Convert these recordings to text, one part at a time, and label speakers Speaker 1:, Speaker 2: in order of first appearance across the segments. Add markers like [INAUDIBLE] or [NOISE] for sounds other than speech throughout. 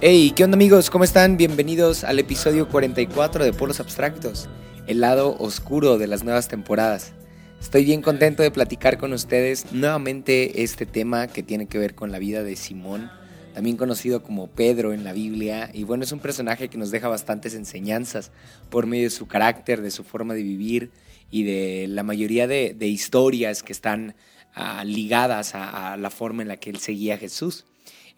Speaker 1: Hey, ¿qué onda amigos? ¿Cómo están? Bienvenidos al episodio 44 de Polos Abstractos, el lado oscuro de las nuevas temporadas. Estoy bien contento de platicar con ustedes nuevamente este tema que tiene que ver con la vida de Simón, también conocido como Pedro en la Biblia, y bueno, es un personaje que nos deja bastantes enseñanzas por medio de su carácter, de su forma de vivir y de la mayoría de, historias que están ah, ligadas a la forma en la que él seguía a Jesús.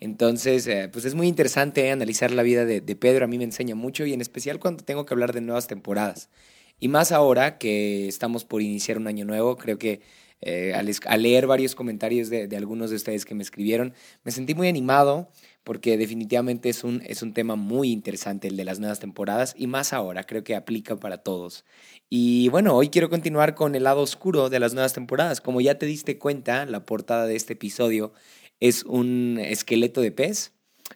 Speaker 1: Entonces, eh, pues es muy interesante analizar la vida de, Pedro, a mí me enseña mucho y en especial cuando tengo que hablar de nuevas temporadas. Y más ahora que estamos por iniciar un año nuevo, creo que eh, al, leer varios comentarios de, algunos de ustedes que me escribieron, me sentí muy animado porque definitivamente es un, es un tema muy interesante el de las nuevas temporadas y más ahora, creo que aplica para todos. Y bueno, hoy quiero continuar con el lado oscuro de las nuevas temporadas. Como ya te diste cuenta, la portada de este episodio es un esqueleto de pez.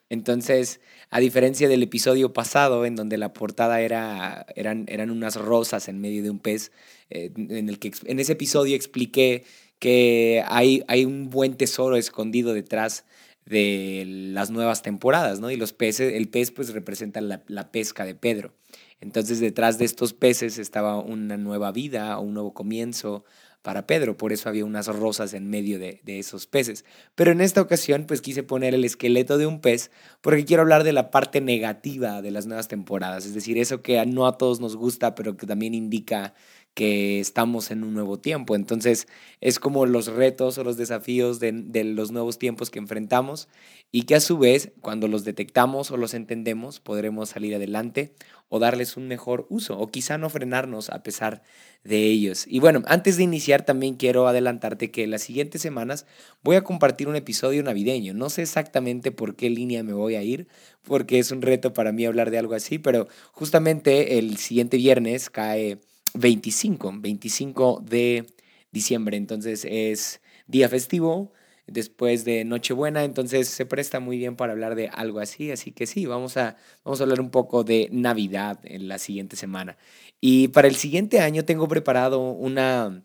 Speaker 1: Entonces, a diferencia del episodio pasado, en donde la portada era, eran, eran unas rosas en medio de un pez, eh, en, el que, en ese episodio expliqué que hay, hay un buen tesoro escondido detrás de las nuevas temporadas, ¿no? Y los peces, el pez pues representa la, la, pesca de Pedro. Entonces detrás de estos peces estaba una nueva vida, un nuevo comienzo, para Pedro, por eso había unas rosas en medio de, esos peces. Pero en esta ocasión, pues quise poner el esqueleto de un pez, porque quiero hablar de la parte negativa de las nuevas temporadas, es decir, eso que no a todos nos gusta, pero que también indica que estamos en un nuevo tiempo. Entonces es como los retos o los desafíos de, de, los nuevos tiempos que enfrentamos y que a su vez, cuando los detectamos o los entendemos, podremos salir adelante o darles un mejor uso o quizá no frenarnos a pesar de ellos. Y bueno, antes de iniciar también quiero adelantarte que las siguientes semanas voy a compartir un episodio navideño. No sé exactamente por qué línea me voy a ir, porque es un reto para mí hablar de algo así, pero justamente el siguiente viernes cae 25, 25 de diciembre, entonces es día festivo después de Nochebuena, entonces se presta muy bien para hablar de algo así, así que sí, vamos a, vamos a hablar un poco de Navidad en la siguiente semana. Y para el siguiente año tengo preparado una,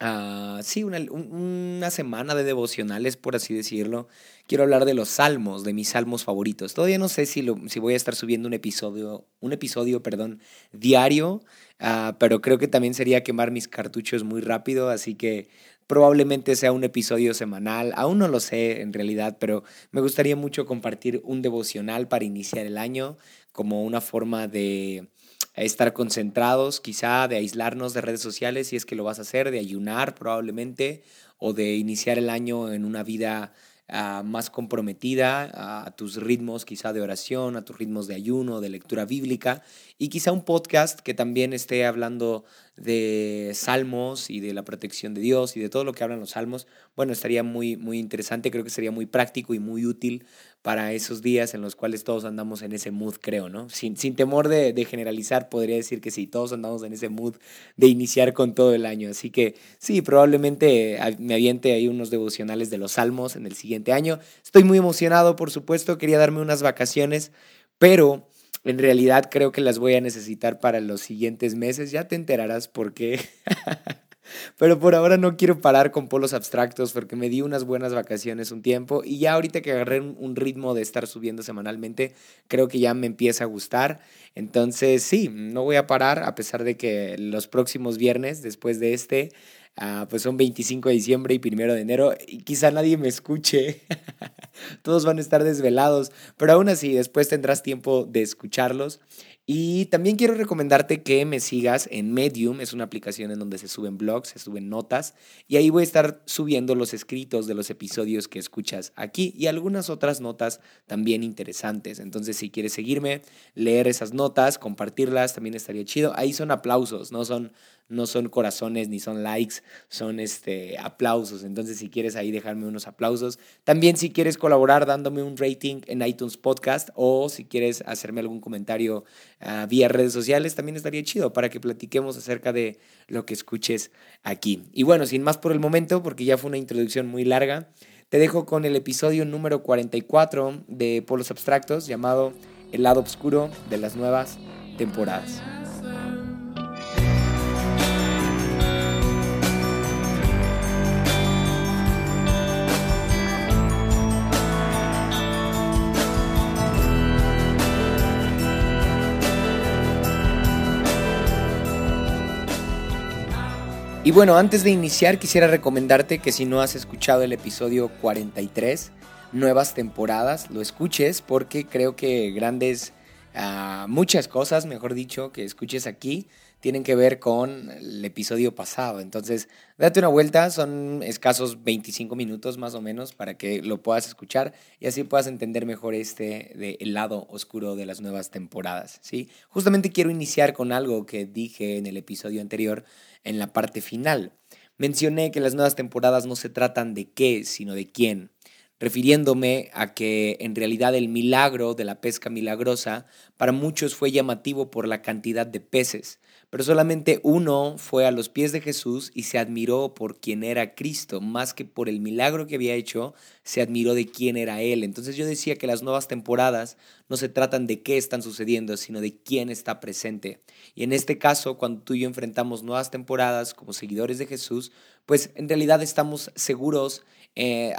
Speaker 1: uh, sí, una, una, semana de devocionales, por así decirlo. Quiero hablar de los salmos, de mis salmos favoritos. Todavía no sé si, lo, si voy a estar subiendo un episodio, un episodio, perdón, diario, uh, pero creo que también sería quemar mis cartuchos muy rápido, así que Probablemente sea un episodio semanal, aún no lo sé en realidad, pero me gustaría mucho compartir un devocional para iniciar el año como una forma de estar concentrados, quizá de aislarnos de redes sociales si es que lo vas a hacer, de ayunar probablemente, o de iniciar el año en una vida ah, más comprometida a tus ritmos quizá de oración, a tus ritmos de ayuno, de lectura bíblica, y quizá un podcast que también esté hablando de salmos y de la protección de Dios y de todo lo que hablan los salmos, bueno, estaría muy, muy interesante, creo que sería muy práctico y muy útil para esos días en los cuales todos andamos en ese mood, creo, ¿no? Sin, sin temor de, de, generalizar, podría decir que sí, todos andamos en ese mood de iniciar con todo el año. Así que sí, probablemente me aviente ahí unos devocionales de los salmos en el siguiente año. Estoy muy emocionado, por supuesto, quería darme unas vacaciones, pero en realidad creo que las voy a necesitar para los siguientes meses. Ya te enterarás por qué. [LAUGHS] Pero por ahora no quiero parar con polos abstractos porque me di unas buenas vacaciones un tiempo y ya ahorita que agarré un ritmo de estar subiendo semanalmente, creo que ya me empieza a gustar. Entonces sí, no voy a parar a pesar de que los próximos viernes, después de este, Ah, pues son 25 de diciembre y 1 de enero y quizá nadie me escuche. [LAUGHS] Todos van a estar desvelados, pero aún así después tendrás tiempo de escucharlos y también quiero recomendarte que me sigas en Medium, es una aplicación en donde se suben blogs, se suben notas, y ahí voy a estar subiendo los escritos de los episodios que escuchas aquí y algunas otras notas también interesantes. Entonces, si quieres seguirme, leer esas notas, compartirlas, también estaría chido. Ahí son aplausos, no son no son corazones ni son likes, son este, aplausos. Entonces, si quieres ahí dejarme unos aplausos. También si quieres colaborar dándome un rating en iTunes Podcast o si quieres hacerme algún comentario ah, vía redes sociales, también estaría chido para que platiquemos acerca de lo que escuches aquí. Y bueno, sin más por el momento, porque ya fue una introducción muy larga, te dejo con el episodio número 44 de Polos Abstractos llamado El lado oscuro de las nuevas temporadas. Y bueno, antes de iniciar quisiera recomendarte que si no has escuchado el episodio 43, nuevas temporadas, lo escuches porque creo que grandes, ah, muchas cosas, mejor dicho, que escuches aquí tienen que ver con el episodio pasado. Entonces, date una vuelta, son escasos 25 minutos más o menos para que lo puedas escuchar y así puedas entender mejor este de el lado oscuro de las nuevas temporadas, ¿sí? Justamente quiero iniciar con algo que dije en el episodio anterior en la parte final. Mencioné que las nuevas temporadas no se tratan de qué, sino de quién refiriéndome a que en realidad el milagro de la pesca milagrosa para muchos fue llamativo por la cantidad de peces, pero solamente uno fue a los pies de Jesús y se admiró por quién era Cristo, más que por el milagro que había hecho, se admiró de quién era Él. Entonces yo decía que las nuevas temporadas no se tratan de qué están sucediendo, sino de quién está presente. Y en este caso, cuando tú y yo enfrentamos nuevas temporadas como seguidores de Jesús, pues en realidad estamos seguros eh,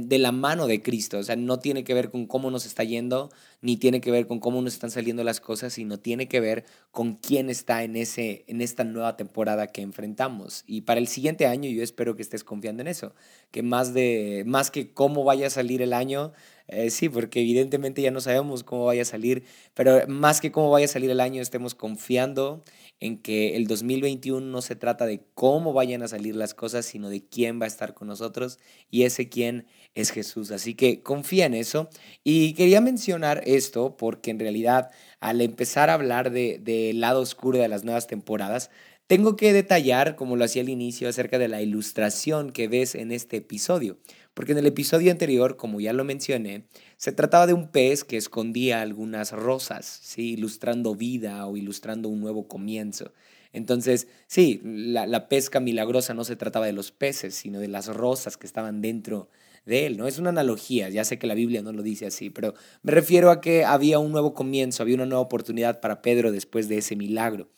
Speaker 1: de la mano de Cristo. O sea, no tiene que ver con cómo nos está yendo, ni tiene que ver con cómo nos están saliendo las cosas, sino tiene que ver con quién está en, ese, en esta nueva temporada que enfrentamos. Y para el siguiente año yo espero que estés confiando en eso, que más, de, más que cómo vaya a salir el año, eh, sí, porque evidentemente ya no sabemos cómo vaya a salir, pero más que cómo vaya a salir el año, estemos confiando en que el 2021 no se trata de cómo vayan a salir las cosas, sino de quién va a estar con nosotros y ese quién es Jesús. Así que confía en eso. Y quería mencionar esto porque en realidad al empezar a hablar del de lado oscuro de las nuevas temporadas, tengo que detallar, como lo hacía al inicio, acerca de la ilustración que ves en este episodio. Porque en el episodio anterior, como ya lo mencioné, se trataba de un pez que escondía algunas rosas, ¿sí? ilustrando vida o ilustrando un nuevo comienzo. Entonces, sí, la, pesca milagrosa no se trataba de los peces, sino de las rosas que estaban dentro de él, ¿no? Es una analogía, ya sé que la Biblia no lo dice así, pero me refiero a que había un nuevo comienzo, había una nueva oportunidad para Pedro después de ese milagro.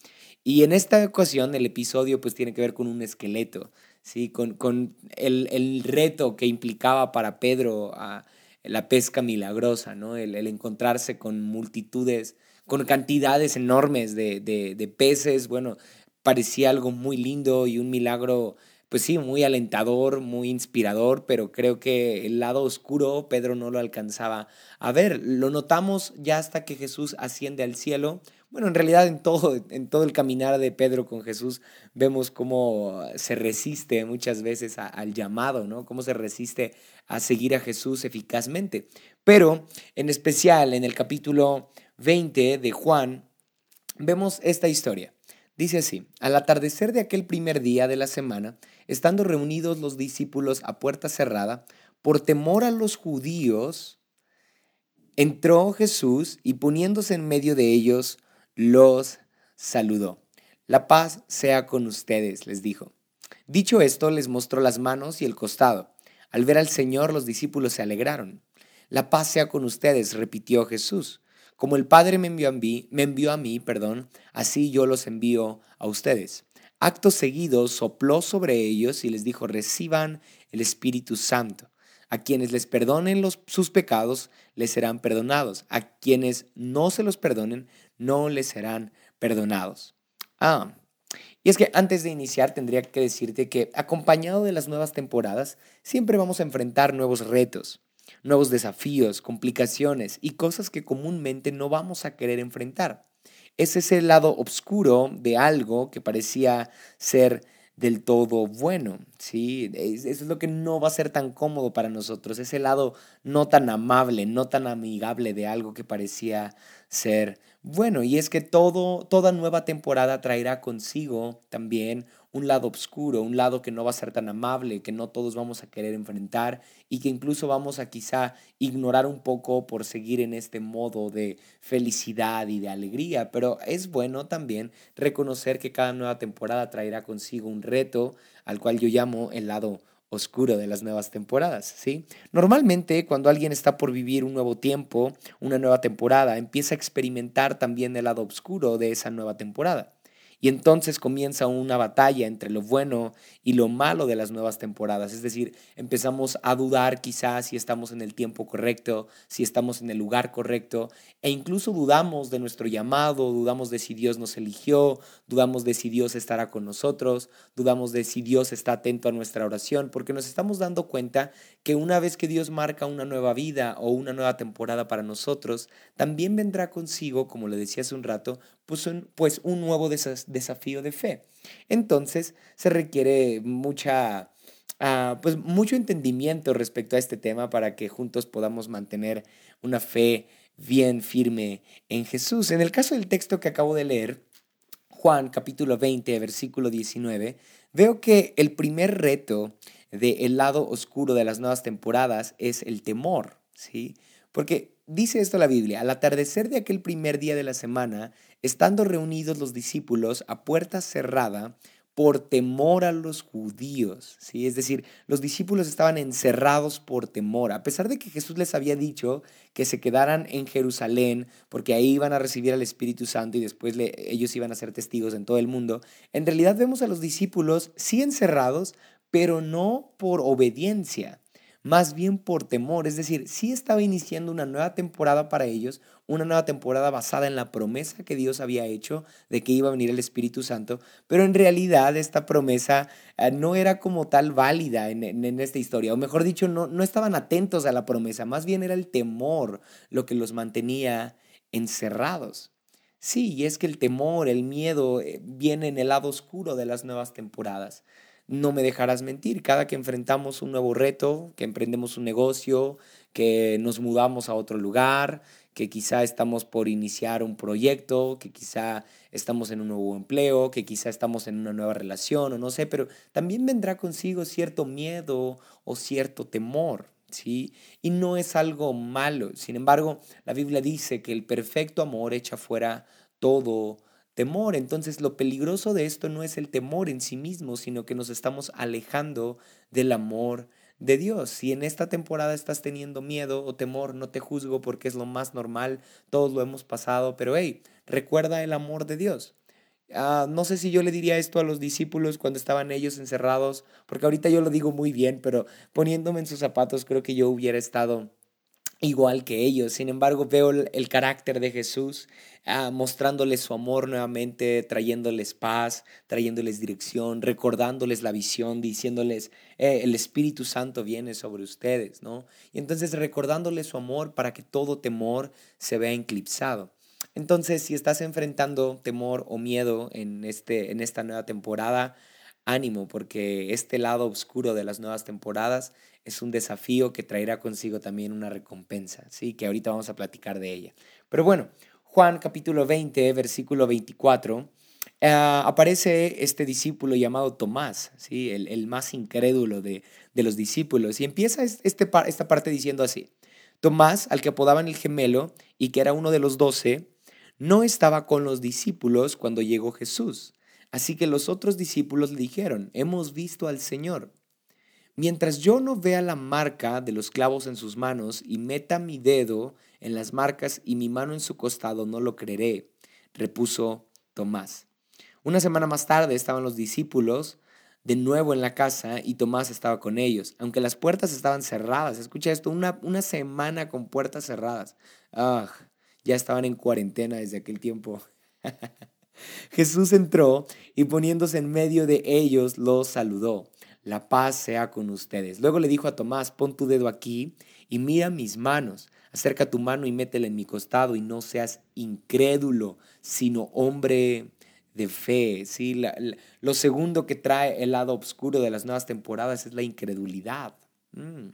Speaker 1: Y en esta ocasión el episodio pues tiene que ver con un esqueleto, ¿sí? con, con el, el, reto que implicaba para Pedro la pesca milagrosa, ¿no? El, encontrarse con multitudes, con cantidades enormes de, de, peces, bueno, parecía algo muy lindo y un milagro, pues sí, muy alentador, muy inspirador, pero creo que el lado oscuro Pedro no lo alcanzaba a ver. Lo notamos ya hasta que Jesús asciende al cielo bueno, en realidad en todo, en todo el caminar de Pedro con Jesús vemos cómo se resiste muchas veces al llamado, ¿no? Cómo se resiste a seguir a Jesús eficazmente. Pero en especial en el capítulo 20 de Juan vemos esta historia. Dice así, al atardecer de aquel primer día de la semana, estando reunidos los discípulos a puerta cerrada, por temor a los judíos, entró Jesús y poniéndose en medio de ellos, los saludó. La paz sea con ustedes, les dijo. Dicho esto, les mostró las manos y el costado. Al ver al Señor, los discípulos se alegraron. La paz sea con ustedes, repitió Jesús. Como el Padre me envió a mí, me envió a mí, perdón, así yo los envío a ustedes. Acto seguido sopló sobre ellos y les dijo, reciban el Espíritu Santo. A quienes les perdonen los, sus pecados, les serán perdonados. A quienes no se los perdonen, no les serán perdonados. Ah, y es que antes de iniciar tendría que decirte que acompañado de las nuevas temporadas, siempre vamos a enfrentar nuevos retos, nuevos desafíos, complicaciones y cosas que comúnmente no vamos a querer enfrentar. Ese es el lado oscuro de algo que parecía ser del todo bueno, ¿sí? Eso es lo que no va a ser tan cómodo para nosotros, ese lado no tan amable, no tan amigable de algo que parecía ser bueno. Y es que todo, toda nueva temporada traerá consigo también un lado oscuro, un lado que no va a ser tan amable, que no todos vamos a querer enfrentar y que incluso vamos a quizá ignorar un poco por seguir en este modo de felicidad y de alegría. Pero es bueno también reconocer que cada nueva temporada traerá consigo un reto al cual yo llamo el lado oscuro de las nuevas temporadas, ¿sí? Normalmente cuando alguien está por vivir un nuevo tiempo, una nueva temporada, empieza a experimentar también el lado oscuro de esa nueva temporada. Y entonces comienza una batalla entre lo bueno y lo malo de las nuevas temporadas. Es decir, empezamos a dudar quizás si estamos en el tiempo correcto, si estamos en el lugar correcto, e incluso dudamos de nuestro llamado, dudamos de si Dios nos eligió, dudamos de si Dios estará con nosotros, dudamos de si Dios está atento a nuestra oración, porque nos estamos dando cuenta que una vez que Dios marca una nueva vida o una nueva temporada para nosotros, también vendrá consigo, como le decía hace un rato, pues un, pues un nuevo desafío de fe. Entonces se requiere mucha, ah, pues mucho entendimiento respecto a este tema para que juntos podamos mantener una fe bien firme en Jesús. En el caso del texto que acabo de leer, Juan capítulo 20, versículo 19, veo que el primer reto del lado oscuro de las nuevas temporadas es el temor, ¿sí? Porque dice esto la Biblia, al atardecer de aquel primer día de la semana, estando reunidos los discípulos a puerta cerrada, por temor a los judíos, ¿sí? Es decir, los discípulos estaban encerrados por temor, a pesar de que Jesús les había dicho que se quedaran en Jerusalén, porque ahí iban a recibir al Espíritu Santo y después ellos iban a ser testigos en todo el mundo. En realidad vemos a los discípulos sí encerrados, pero no por obediencia, más bien por temor. Es decir, sí estaba iniciando una nueva temporada para ellos, una nueva temporada basada en la promesa que Dios había hecho de que iba a venir el Espíritu Santo, pero en realidad esta promesa eh, no era como tal válida en, esta historia, o mejor dicho, no, estaban atentos a la promesa, más bien era el temor lo que los mantenía encerrados. Sí, y es que el temor, el miedo eh, viene en el lado oscuro de las nuevas temporadas no me dejarás mentir. Cada que enfrentamos un nuevo reto, que emprendemos un negocio, que nos mudamos a otro lugar, que quizá estamos por iniciar un proyecto, que quizá estamos en un nuevo empleo, que quizá estamos en una nueva relación o no sé, pero también vendrá consigo cierto miedo o cierto temor. ¿Sí? Y no es algo malo. Sin embargo, la Biblia dice que el perfecto amor echa fuera todo temor. Entonces lo peligroso de esto no es el temor en sí mismo, sino que nos estamos alejando del amor de Dios. Si en esta temporada estás teniendo miedo o temor, no te juzgo porque es lo más normal, todos lo hemos pasado, pero hey, recuerda el amor de Dios. Ah, no sé si yo le diría esto a los discípulos cuando estaban ellos encerrados, porque ahorita yo lo digo muy bien, pero poniéndome en sus zapatos creo que yo hubiera estado igual que ellos. Sin embargo, veo el, carácter de Jesús ah, mostrándoles su amor nuevamente, trayéndoles paz, trayéndoles dirección, recordándoles la visión, diciéndoles, eh, el Espíritu Santo viene sobre ustedes, ¿no? Y entonces recordándoles su amor para que todo temor se vea eclipsado. Entonces, si estás enfrentando temor o miedo en, este, en esta nueva temporada, ánimo, porque este lado oscuro de las nuevas temporadas es un desafío que traerá consigo también una recompensa, ¿sí? que ahorita vamos a platicar de ella. Pero bueno, Juan capítulo 20, versículo 24, eh, aparece este discípulo llamado Tomás, ¿sí? el, más incrédulo de, los discípulos, y empieza este, esta parte diciendo así, Tomás, al que apodaban el gemelo y que era uno de los doce, no estaba con los discípulos cuando llegó Jesús. Así que los otros discípulos le dijeron, hemos visto al Señor. Mientras yo no vea la marca de los clavos en sus manos y meta mi dedo en las marcas y mi mano en su costado, no lo creeré, repuso Tomás. Una semana más tarde estaban los discípulos de nuevo en la casa y Tomás estaba con ellos, aunque las puertas estaban cerradas. Escucha esto, una, una semana con puertas cerradas. Ah, ya estaban en cuarentena desde aquel tiempo. [LAUGHS] Jesús entró y poniéndose en medio de ellos los saludó la paz sea con ustedes. Luego le dijo a Tomás, pon tu dedo aquí y mira mis manos, acerca tu mano y métela en mi costado y no seas incrédulo, sino hombre de fe. ¿sí? lo segundo que trae el lado oscuro de las nuevas temporadas es la incredulidad. Mm.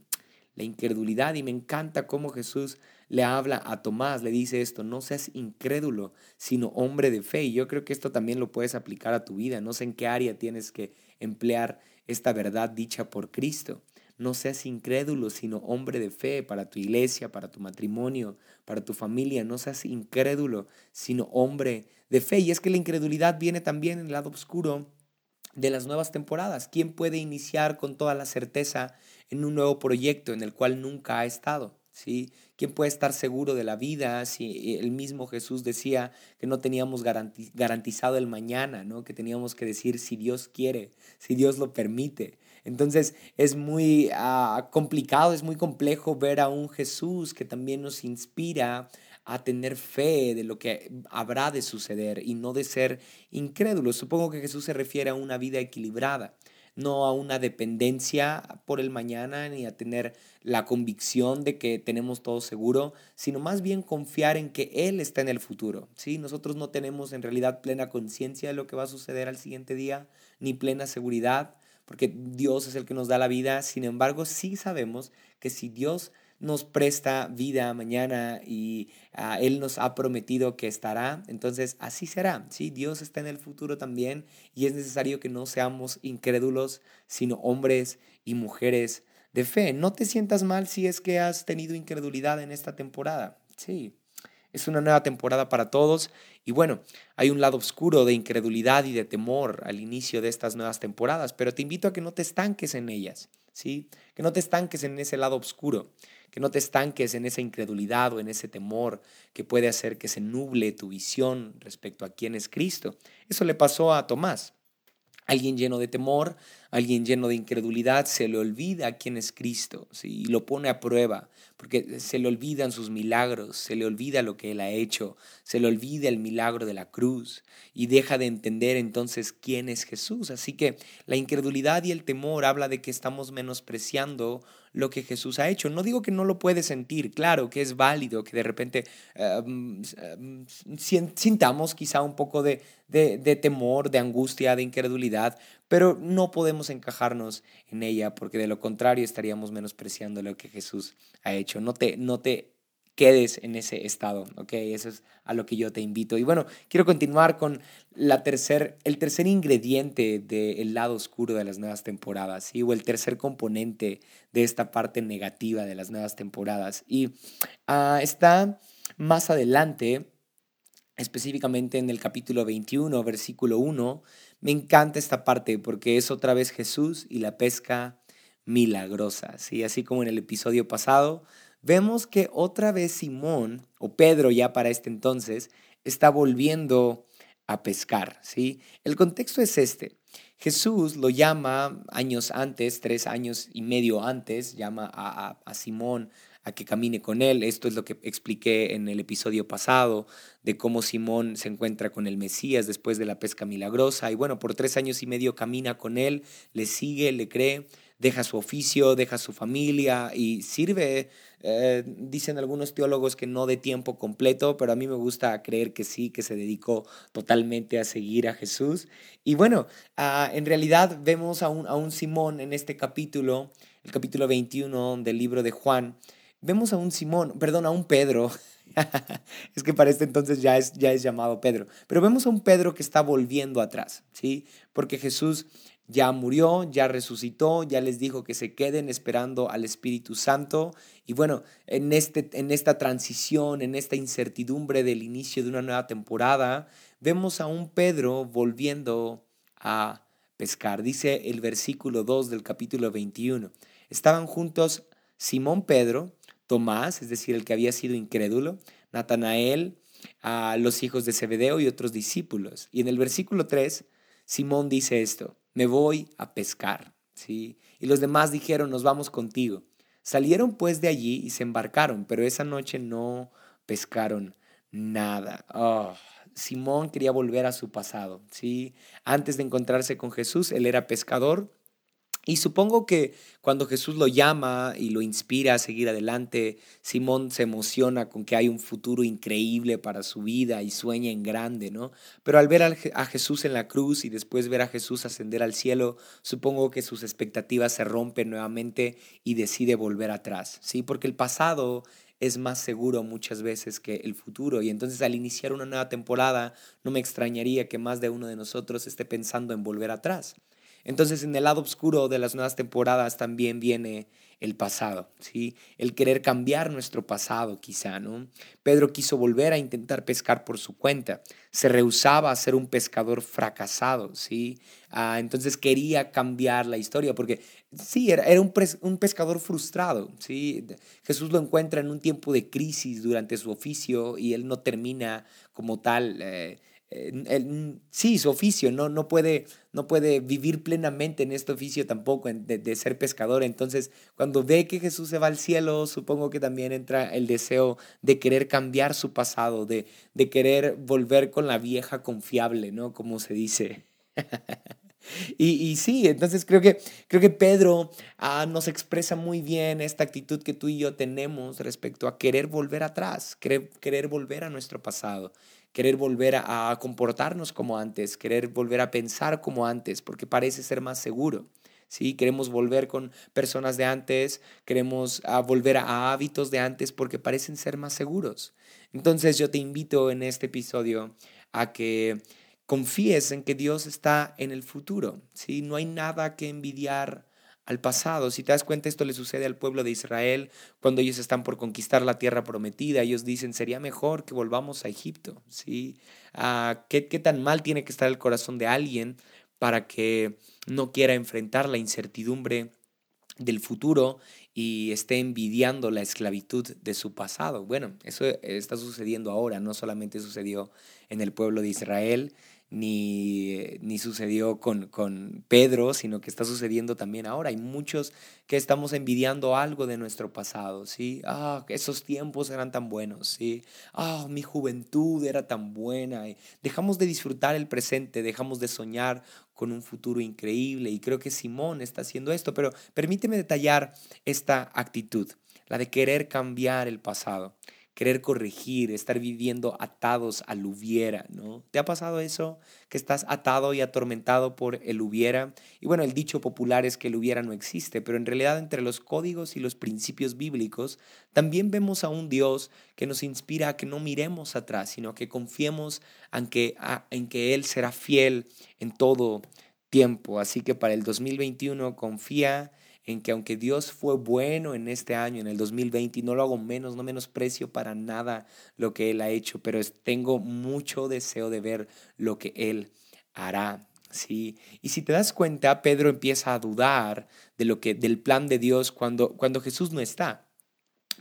Speaker 1: la incredulidad. Y me encanta cómo Jesús le habla a Tomás, le dice esto, no seas incrédulo, sino hombre de fe. Y yo creo que esto también lo puedes aplicar a tu vida. No sé en qué área tienes que emplear esta verdad dicha por Cristo. No seas incrédulo, sino hombre de fe para tu iglesia, para tu matrimonio, para tu familia. No seas incrédulo, sino hombre de fe. Y es que la incredulidad viene también en el lado oscuro de las nuevas temporadas. ¿Quién puede iniciar con toda la certeza en un nuevo proyecto en el cual nunca ha estado? ¿Sí? ¿Quién puede estar seguro de la vida si el mismo Jesús decía que no teníamos garantizado el mañana, ¿no? que teníamos que decir si Dios quiere, si Dios lo permite? Entonces es muy ah, complicado, es muy complejo ver a un Jesús que también nos inspira a tener fe de lo que habrá de suceder y no de ser incrédulos. Supongo que Jesús se refiere a una vida equilibrada, no a una dependencia por el mañana ni a tener la convicción de que tenemos todo seguro, sino más bien confiar en que Él está en el futuro. ¿sí? Nosotros no tenemos en realidad plena conciencia de lo que va a suceder al siguiente día, ni plena seguridad, porque Dios es el que nos da la vida. Sin embargo, sí sabemos que si Dios nos presta vida mañana y ah, Él nos ha prometido que estará, entonces así será. ¿sí? Dios está en el futuro también y es necesario que no seamos incrédulos, sino hombres y mujeres de fe. No te sientas mal si es que has tenido incredulidad en esta temporada. Sí, es una nueva temporada para todos y bueno, hay un lado oscuro de incredulidad y de temor al inicio de estas nuevas temporadas, pero te invito a que no te estanques en ellas, ¿sí? Que no te estanques en ese lado oscuro que no te estanques en esa incredulidad o en ese temor que puede hacer que se nuble tu visión respecto a quién es Cristo. Eso le pasó a Tomás. Alguien lleno de temor, alguien lleno de incredulidad, se le olvida quién es Cristo y lo pone a prueba, porque se le olvidan sus milagros, se le olvida lo que Él ha hecho, se le olvida el milagro de la cruz y deja de entender entonces quién es Jesús. Así que la incredulidad y el temor habla de que estamos menospreciando lo que Jesús ha hecho. No digo que no lo puedes sentir, claro que es válido, que de repente em, em, sintamos quizá un poco de, de temor, de angustia, de incredulidad, pero no podemos encajarnos en ella porque de lo contrario estaríamos menospreciando lo que Jesús ha hecho. No te, no te quedes en ese estado, ¿ok? Eso es a lo que yo te invito. Y bueno, quiero continuar con la tercer, el tercer ingrediente del lado oscuro de las nuevas temporadas, ¿sí? O el tercer componente de esta parte negativa de las nuevas temporadas. Y uh, está más adelante, específicamente en el capítulo 21, versículo 1. Me encanta esta parte porque es otra vez Jesús y la pesca milagrosa, ¿sí? Así como en el episodio pasado vemos que otra vez Simón, o Pedro ya para este entonces, está volviendo a pescar, ¿sí? El contexto es este. Jesús lo llama años antes, tres años y medio antes, llama a, a, Simón a que camine con él. Esto es lo que expliqué en el episodio pasado, de cómo Simón se encuentra con el Mesías después de la pesca milagrosa. Y bueno, por tres años y medio camina con él, le sigue, le cree deja su oficio, deja su familia y sirve, eh, dicen algunos teólogos que no de tiempo completo, pero a mí me gusta creer que sí, que se dedicó totalmente a seguir a Jesús. Y bueno, ah, en realidad vemos a un, a un Simón en este capítulo, el capítulo 21 del libro de Juan, vemos a un Simón, perdón, a un Pedro. [LAUGHS] es que para este entonces ya es, ya es llamado Pedro. Pero vemos a un Pedro que está volviendo atrás, ¿sí? Porque Jesús ya murió, ya resucitó, ya les dijo que se queden esperando al Espíritu Santo. Y bueno, en, este, en esta transición, en esta incertidumbre del inicio de una nueva temporada, vemos a un Pedro volviendo a pescar. Dice el versículo 2 del capítulo 21. Estaban juntos Simón Pedro, Tomás, es decir, el que había sido incrédulo, Natanael, a los hijos de Zebedeo y otros discípulos. Y en el versículo 3, Simón dice esto me voy a pescar. ¿sí? Y los demás dijeron, nos vamos contigo. Salieron pues de allí y se embarcaron, pero esa noche no pescaron nada. Oh, Simón quería volver a su pasado. ¿sí? Antes de encontrarse con Jesús, él era pescador Y supongo que cuando Jesús lo llama y lo inspira a seguir adelante, Simón se emociona con que hay un futuro increíble para su vida y sueña en grande, ¿no? Pero al ver a Jesús en la cruz y después ver a Jesús ascender al cielo, supongo que sus expectativas se rompen nuevamente y decide volver atrás, ¿sí? Porque el pasado es más seguro muchas veces que el futuro. Y entonces al iniciar una nueva temporada, no me extrañaría que más de uno de nosotros esté pensando en volver atrás. Entonces en el lado oscuro de las nuevas temporadas también viene el pasado, ¿sí? El querer cambiar nuestro pasado quizá, ¿no? Pedro quiso volver a intentar pescar por su cuenta, se rehusaba a ser un pescador fracasado, ¿sí? Ah, entonces quería cambiar la historia porque sí, era, un, pescador frustrado, ¿sí? Jesús lo encuentra en un tiempo de crisis durante su oficio y él no termina como tal. Eh, sí, su oficio, no, no, puede, no puede vivir plenamente en este oficio tampoco, de, ser pescador. Entonces, cuando ve que Jesús se va al cielo, supongo que también entra el deseo de querer cambiar su pasado, de, de querer volver con la vieja confiable, ¿no? Como se dice. [LAUGHS] Y, y, sí, entonces creo que, creo que Pedro ah, nos expresa muy bien esta actitud que tú y yo tenemos respecto a querer volver atrás, querer, querer volver a nuestro pasado, querer volver a, comportarnos como antes, querer volver a pensar como antes, porque parece ser más seguro. ¿sí? Queremos volver con personas de antes, queremos ah, volver a hábitos de antes porque parecen ser más seguros. Entonces yo te invito en este episodio a que confíes en que Dios está en el futuro. ¿sí? No hay nada que envidiar al pasado. Si te das cuenta, esto le sucede al pueblo de Israel cuando ellos están por conquistar la tierra prometida. Ellos dicen, sería mejor que volvamos a Egipto. ¿sí? Ah, ¿qué, ¿Qué tan mal tiene que estar el corazón de alguien para que no quiera enfrentar la incertidumbre del futuro y esté envidiando la esclavitud de su pasado. Bueno, eso está sucediendo ahora, no solamente sucedió en el pueblo de Israel, ni, ni sucedió con, con, Pedro, sino que está sucediendo también ahora. Hay muchos que estamos envidiando algo de nuestro pasado, ¿sí? Ah, esos tiempos eran tan buenos, ¿sí? Ah, mi juventud era tan buena. dejamos de disfrutar el presente, dejamos de soñar con un futuro increíble y creo que Simón está haciendo esto, pero permíteme detallar esta actitud, la de querer cambiar el pasado querer corregir, estar viviendo atados al hubiera, ¿no? ¿Te ha pasado eso? Que estás atado y atormentado por el hubiera. Y bueno, el dicho popular es que el hubiera no existe, pero en realidad entre los códigos y los principios bíblicos también vemos a un Dios que nos inspira a que no miremos atrás, sino que confiemos en que, en que Él será fiel en todo tiempo. Así que para el 2021 confía en que aunque Dios fue bueno en este año, en el 2020, y no lo hago menos, no menosprecio para nada lo que Él ha hecho, pero tengo mucho deseo de ver lo que Él hará. Sí, y si te das cuenta, Pedro empieza a dudar de lo que del plan de Dios cuando cuando Jesús no está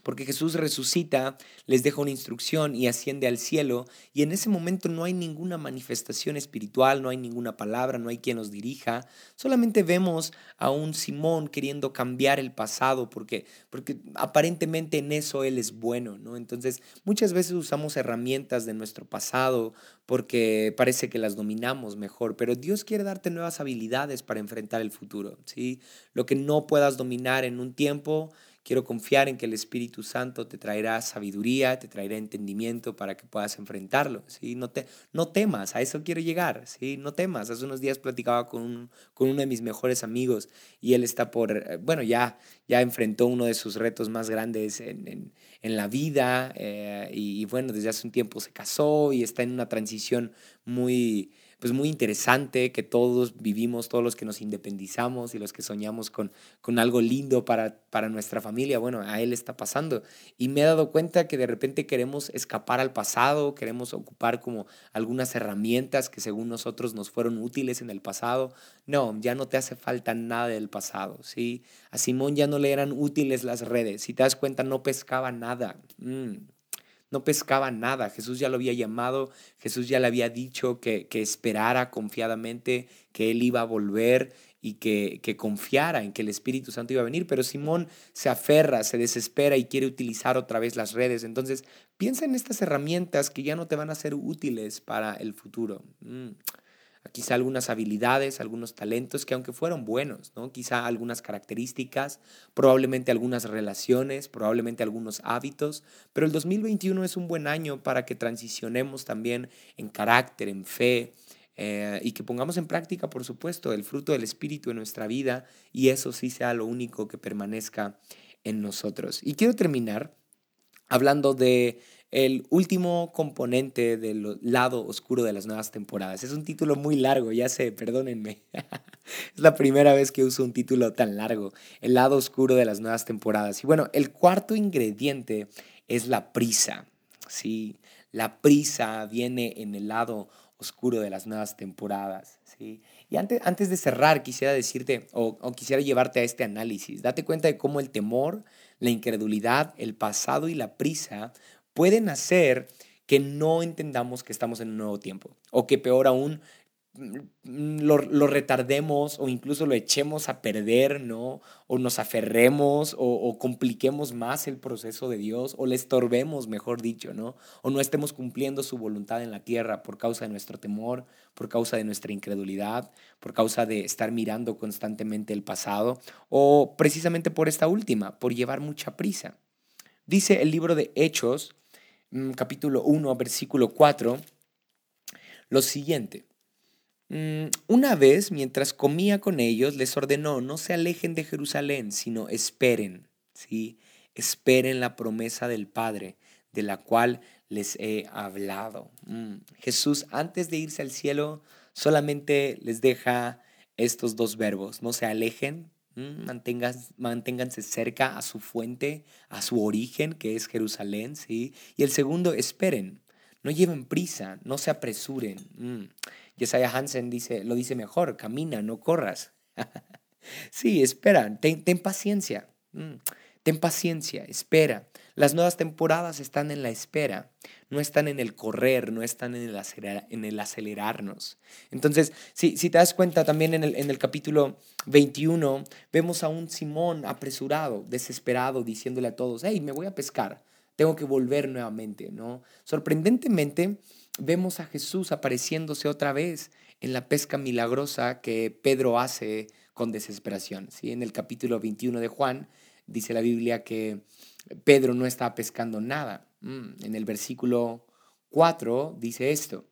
Speaker 1: porque Jesús resucita, les deja una instrucción y asciende al cielo, y en ese momento no hay ninguna manifestación espiritual, no hay ninguna palabra, no hay quien nos dirija, solamente vemos a un Simón queriendo cambiar el pasado, porque, porque aparentemente en eso él es bueno, ¿no? Entonces, muchas veces usamos herramientas de nuestro pasado porque parece que las dominamos mejor, pero Dios quiere darte nuevas habilidades para enfrentar el futuro, ¿sí? Lo que no puedas dominar en un tiempo, Quiero confiar en que el Espíritu Santo te traerá sabiduría, te traerá entendimiento para que puedas enfrentarlo. ¿sí? No, te, no temas, a eso quiero llegar. ¿sí? No temas. Hace unos días platicaba con, con uno de mis mejores amigos y él está por, eh, bueno, ya, ya enfrentó uno de sus retos más grandes en, en, la vida eh, y bueno, desde hace un tiempo se casó y está en una transición muy pues muy interesante que todos vivimos, todos los que nos independizamos y los que soñamos con, con algo lindo para, para nuestra familia, bueno, a él está pasando. Y me he dado cuenta que de repente queremos escapar al pasado, queremos ocupar como algunas herramientas que según nosotros nos fueron útiles en el pasado. No, ya no te hace falta nada del pasado, ¿sí? A Simón ya no le eran útiles las redes, si te das cuenta no pescaba nada. Mm no pescaba nada. Jesús ya lo había llamado, Jesús ya le había dicho que, que esperara confiadamente que Él iba a volver y que, que, confiara en que el Espíritu Santo iba a venir, pero Simón se aferra, se desespera y quiere utilizar otra vez las redes. Entonces, piensa en estas herramientas que ya no te van a ser útiles para el futuro. Mm. Quizá algunas habilidades, algunos talentos que aunque fueron buenos, ¿no? quizá algunas características, probablemente algunas relaciones, probablemente algunos hábitos, pero el 2021 es un buen año para que transicionemos también en carácter, en fe, eh, y que pongamos en práctica, por supuesto, el fruto del Espíritu en nuestra vida y eso sí sea lo único que permanezca en nosotros. Y quiero terminar hablando de el último componente del lado oscuro de las nuevas temporadas. Es un título muy largo, ya sé, perdónenme. [LAUGHS] es la primera vez que uso un título tan largo, el lado oscuro de las nuevas temporadas. Y bueno, el cuarto ingrediente es la prisa. Sí, la prisa viene en el lado oscuro de las nuevas temporadas. ¿sí? Y antes, antes de cerrar, quisiera decirte o, o quisiera llevarte a este análisis. Date cuenta de cómo el temor, la incredulidad, el pasado y la prisa pueden hacer que no entendamos que estamos en un nuevo tiempo o que peor aún mm, lo, lo, retardemos o incluso lo echemos a perder, ¿no? O nos aferremos o, o, compliquemos más el proceso de Dios o le estorbemos, mejor dicho, ¿no? O no estemos cumpliendo su voluntad en la tierra por causa de nuestro temor, por causa de nuestra incredulidad, por causa de estar mirando constantemente el pasado o precisamente por esta última, por llevar mucha prisa. Dice el libro de Hechos, capítulo 1, versículo 4, lo siguiente. Mm, una vez, mientras comía con ellos, les ordenó, no se alejen de Jerusalén, sino esperen, ¿sí? Esperen la promesa del Padre, de la cual les he hablado. Mm, Jesús, antes de irse al cielo, solamente les deja estos dos verbos, no se alejen, Mm, manténganse cerca a su fuente, a su origen, que es Jerusalén, ¿sí? Y el segundo, esperen, no lleven prisa, no se apresuren. Mm. Hansen dice, lo dice mejor, camina, no corras. [LAUGHS] sí, espera, ten, paciencia, mm. ten paciencia, espera. Las nuevas temporadas están en la espera, no están en el correr, no están en el, en el acelerarnos. Entonces, si, si te das cuenta también en el, en el capítulo 21, vemos a un Simón apresurado, desesperado, diciéndole a todos, hey, me voy a pescar, tengo que volver nuevamente, ¿no? Sorprendentemente, vemos a Jesús apareciéndose otra vez en la pesca milagrosa que Pedro hace con desesperación. ¿sí? En el capítulo 21 de Juan dice la Biblia que Pedro no estaba pescando nada. Mm, en el versículo 4 dice esto.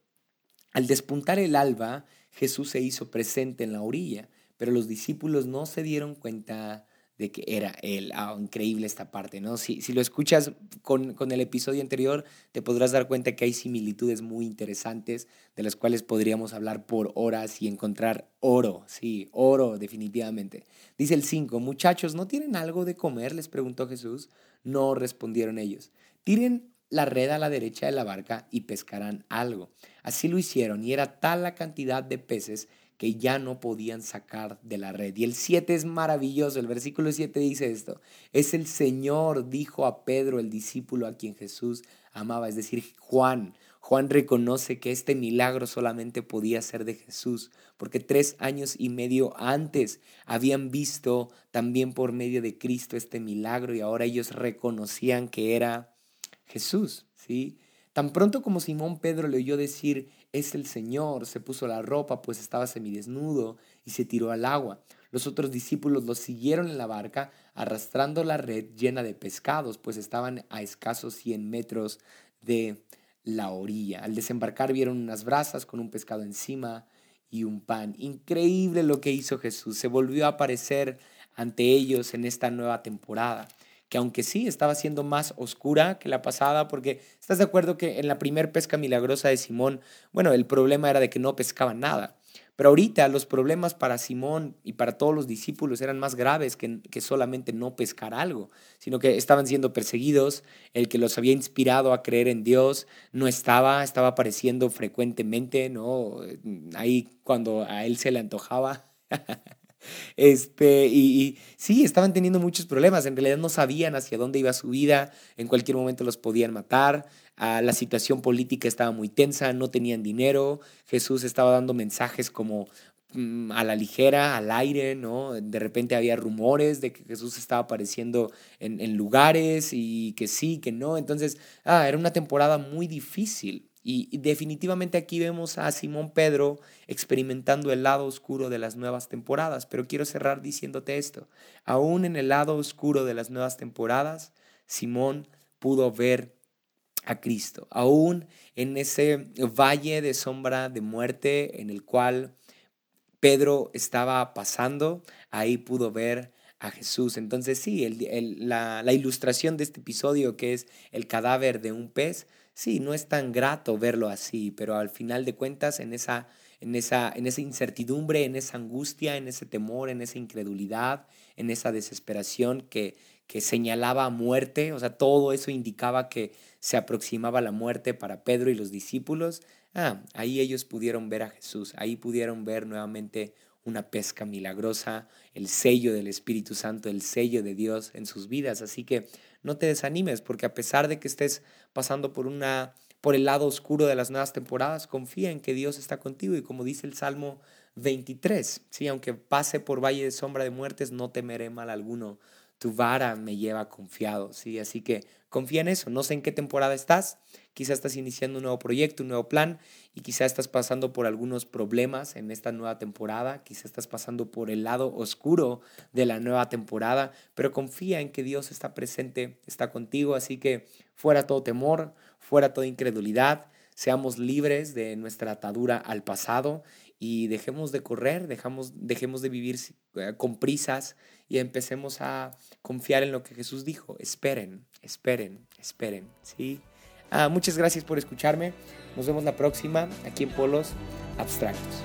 Speaker 1: Al despuntar el alba, Jesús se hizo presente en la orilla, pero los discípulos no se dieron cuenta de que era él. Ah, increíble esta parte, ¿no? Si, si lo escuchas con, con, el episodio anterior, te podrás dar cuenta que hay similitudes muy interesantes de las cuales podríamos hablar por horas y encontrar oro, sí, oro definitivamente. Dice el 5, muchachos, ¿no tienen algo de comer? les preguntó Jesús. No respondieron ellos. Tiren la red a la derecha de la barca y pescarán algo. Así lo hicieron y era tal la cantidad de peces que ya no podían sacar de la red. Y el 7 es maravilloso, el versículo 7 dice esto, es el Señor, dijo a Pedro, el discípulo a quien Jesús amaba, es decir, Juan. Juan reconoce que este milagro solamente podía ser de Jesús, porque tres años y medio antes habían visto también por medio de Cristo este milagro y ahora ellos reconocían que era Jesús, ¿sí? Tan pronto como Simón Pedro le oyó decir, es el Señor, se puso la ropa, pues estaba semidesnudo, y se tiró al agua. Los otros discípulos lo siguieron en la barca, arrastrando la red llena de pescados, pues estaban a escasos 100 metros de la orilla. Al desembarcar vieron unas brasas con un pescado encima y un pan. Increíble lo que hizo Jesús. Se volvió a aparecer ante ellos en esta nueva temporada que aunque sí estaba siendo más oscura que la pasada, porque estás de acuerdo que en la primer pesca milagrosa de Simón, bueno, el problema era de que no pescaba nada. Pero ahorita los problemas para Simón y para todos los discípulos eran más graves que, que, solamente no pescar algo, sino que estaban siendo perseguidos, el que los había inspirado a creer en Dios no estaba, estaba apareciendo frecuentemente, ¿no? Ahí cuando a él se le antojaba. [LAUGHS] [LAUGHS] Este, y, sí, estaban teniendo muchos problemas. En realidad no sabían hacia dónde iba su vida. En cualquier momento los podían matar. Ah, la situación política estaba muy tensa. No tenían dinero. Jesús estaba dando mensajes como mm, a la ligera, al aire, ¿no? De repente había rumores de que Jesús estaba apareciendo en, en lugares y que sí, que no. Entonces, ah, era una temporada muy difícil. Y, definitivamente aquí vemos a Simón Pedro experimentando el lado oscuro de las nuevas temporadas, pero quiero cerrar diciéndote esto, aún en el lado oscuro de las nuevas temporadas, Simón pudo ver a Cristo, aún en ese valle de sombra de muerte en el cual Pedro estaba pasando, ahí pudo ver a Jesús. Entonces sí, la, la, ilustración de este episodio que es el cadáver de un pez, sí, no es tan grato verlo así, pero al final de cuentas en esa, en esa, en esa incertidumbre, en esa angustia, en ese temor, en esa incredulidad, en esa desesperación que, que señalaba muerte, o sea, todo eso indicaba que se aproximaba la muerte para Pedro y los discípulos. Ah, ahí ellos pudieron ver a Jesús, ahí pudieron ver nuevamente una pesca milagrosa, el sello del Espíritu Santo, el sello de Dios en sus vidas. Así que no te desanimes, porque a pesar de que estés pasando por una por el lado oscuro de las nuevas temporadas, confía en que Dios está contigo y como dice el Salmo 23, sí, aunque pase por valle de sombra de muertes, no temeré mal alguno. Tu vara me lleva confiado, sí, así que confía en eso. No sé en qué temporada estás, quizás estás iniciando un nuevo proyecto, un nuevo plan y quizás estás pasando por algunos problemas en esta nueva temporada, quizás estás pasando por el lado oscuro de la nueva temporada, pero confía en que Dios está presente, está contigo, así que fuera todo temor, fuera toda incredulidad, seamos libres de nuestra atadura al pasado y dejemos de correr, dejamos, dejemos de vivir eh, con prisas y empecemos a confiar en lo que Jesús dijo. Esperen, esperen, esperen, ¿sí? Ah, muchas gracias por escucharme. Nos vemos la próxima aquí en Polos Abstractos.